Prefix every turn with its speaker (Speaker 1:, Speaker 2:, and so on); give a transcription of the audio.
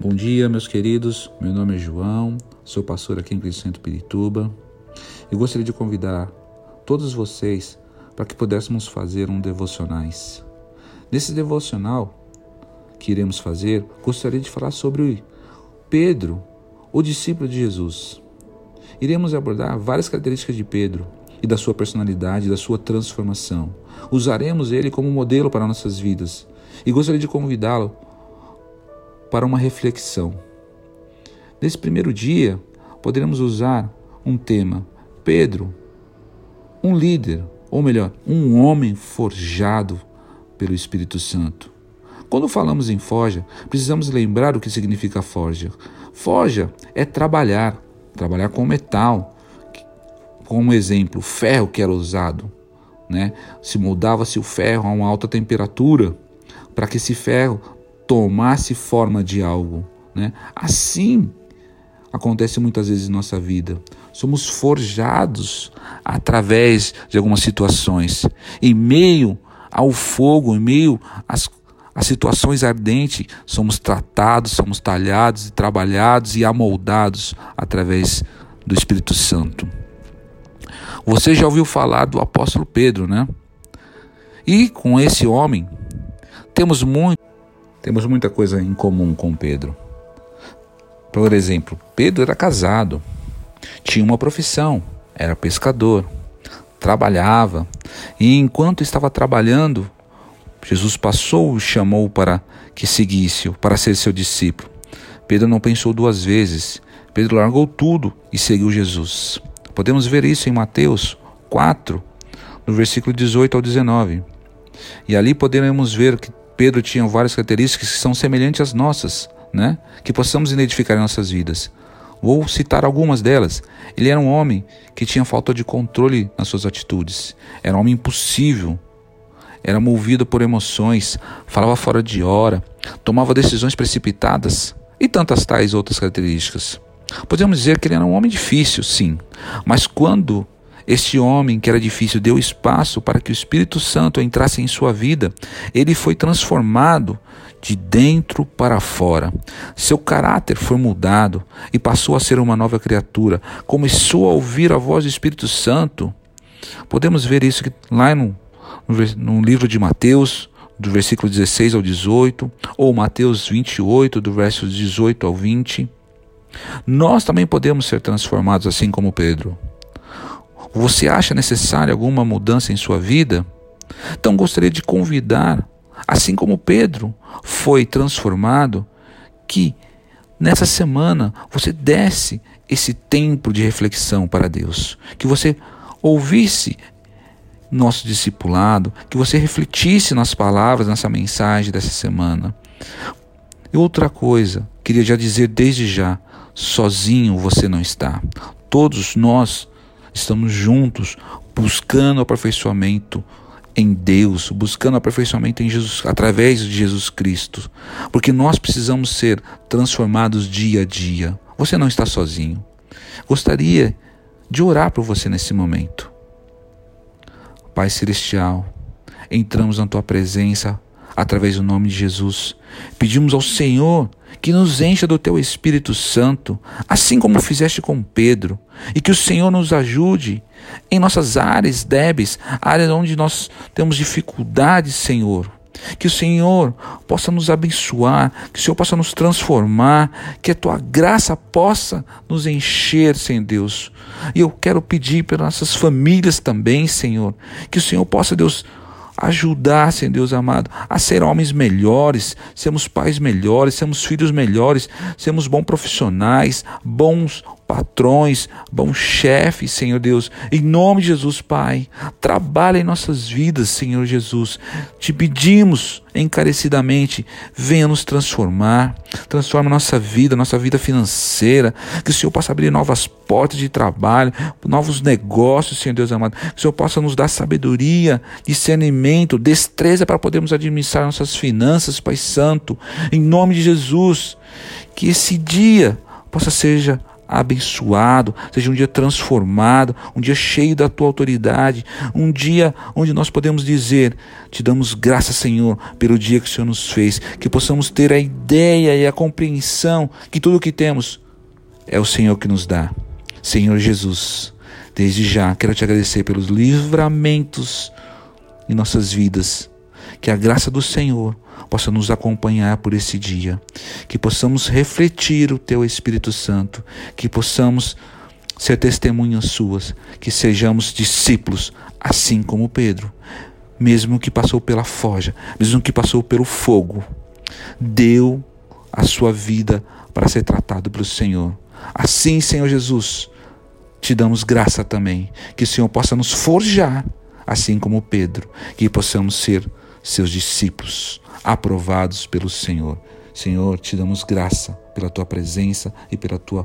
Speaker 1: Bom dia, meus queridos. Meu nome é João, sou pastor aqui em Cristo Santo Pirituba e gostaria de convidar todos vocês para que pudéssemos fazer um devocionais. Nesse devocional que iremos fazer, gostaria de falar sobre Pedro, o discípulo de Jesus. Iremos abordar várias características de Pedro e da sua personalidade, da sua transformação. Usaremos ele como modelo para nossas vidas e gostaria de convidá-lo para uma reflexão. Nesse primeiro dia, poderemos usar um tema: Pedro, um líder, ou melhor, um homem forjado pelo Espírito Santo. Quando falamos em forja, precisamos lembrar o que significa forja. Forja é trabalhar, trabalhar com metal. Como exemplo, ferro que era usado, né? Se moldava-se o ferro a uma alta temperatura para que esse ferro tomasse forma de algo. Né? Assim acontece muitas vezes em nossa vida. Somos forjados através de algumas situações. Em meio ao fogo, em meio às, às situações ardentes, somos tratados, somos talhados e trabalhados e amoldados através do Espírito Santo. Você já ouviu falar do apóstolo Pedro, né? E com esse homem temos muito temos muita coisa em comum com Pedro. Por exemplo, Pedro era casado, tinha uma profissão, era pescador, trabalhava, e enquanto estava trabalhando, Jesus passou e chamou para que seguisse-o, para ser seu discípulo. Pedro não pensou duas vezes, Pedro largou tudo e seguiu Jesus. Podemos ver isso em Mateus 4, no versículo 18 ao 19. E ali podemos ver que Pedro tinha várias características que são semelhantes às nossas, né? que possamos identificar em nossas vidas. Vou citar algumas delas. Ele era um homem que tinha falta de controle nas suas atitudes. Era um homem impossível. Era movido por emoções, falava fora de hora, tomava decisões precipitadas e tantas tais outras características. Podemos dizer que ele era um homem difícil, sim, mas quando este homem que era difícil deu espaço para que o Espírito Santo entrasse em sua vida. Ele foi transformado de dentro para fora. Seu caráter foi mudado e passou a ser uma nova criatura. Começou a ouvir a voz do Espírito Santo. Podemos ver isso lá no, no livro de Mateus, do versículo 16 ao 18, ou Mateus 28, do verso 18 ao 20. Nós também podemos ser transformados assim como Pedro. Você acha necessária alguma mudança em sua vida? Então gostaria de convidar, assim como Pedro foi transformado, que nessa semana você desse esse tempo de reflexão para Deus, que você ouvisse nosso discipulado, que você refletisse nas palavras, nessa mensagem dessa semana. E outra coisa, queria já dizer desde já, sozinho você não está. Todos nós estamos juntos buscando aperfeiçoamento em Deus, buscando aperfeiçoamento em Jesus, através de Jesus Cristo, porque nós precisamos ser transformados dia a dia. Você não está sozinho. Gostaria de orar por você nesse momento. Pai Celestial, entramos na tua presença através do nome de Jesus. Pedimos ao Senhor que nos encha do teu Espírito Santo, assim como fizeste com Pedro, e que o Senhor nos ajude em nossas áreas débeis, áreas onde nós temos dificuldades, Senhor. Que o Senhor possa nos abençoar, que o Senhor possa nos transformar, que a tua graça possa nos encher, Senhor Deus. E eu quero pedir pelas nossas famílias também, Senhor, que o Senhor possa, Deus, ajudar, Senhor Deus amado, a ser homens melhores, sermos pais melhores, sermos filhos melhores, sermos bons profissionais, bons patrões, bons chefes, Senhor Deus. Em nome de Jesus, Pai, trabalha em nossas vidas, Senhor Jesus. Te pedimos encarecidamente, venha nos transformar, transforma nossa vida, nossa vida financeira, que o Senhor possa abrir novas portas de trabalho, novos negócios, Senhor Deus amado, que o Senhor possa nos dar sabedoria, discernimento, destreza para podermos administrar nossas finanças, Pai Santo, em nome de Jesus, que esse dia possa ser abençoado, seja um dia transformado, um dia cheio da tua autoridade, um dia onde nós podemos dizer: Te damos graças, Senhor, pelo dia que o Senhor nos fez, que possamos ter a ideia e a compreensão que tudo o que temos é o Senhor que nos dá. Senhor Jesus, desde já quero te agradecer pelos livramentos em nossas vidas, que a graça do Senhor possa nos acompanhar por esse dia, que possamos refletir o Teu Espírito Santo, que possamos ser testemunhas Suas, que sejamos discípulos, assim como Pedro, mesmo que passou pela forja, mesmo que passou pelo fogo, deu a sua vida para ser tratado pelo Senhor. Assim, Senhor Jesus, te damos graça também, que o Senhor possa nos forjar, assim como Pedro, que possamos ser seus discípulos, aprovados pelo Senhor. Senhor, te damos graça pela tua presença e pela tua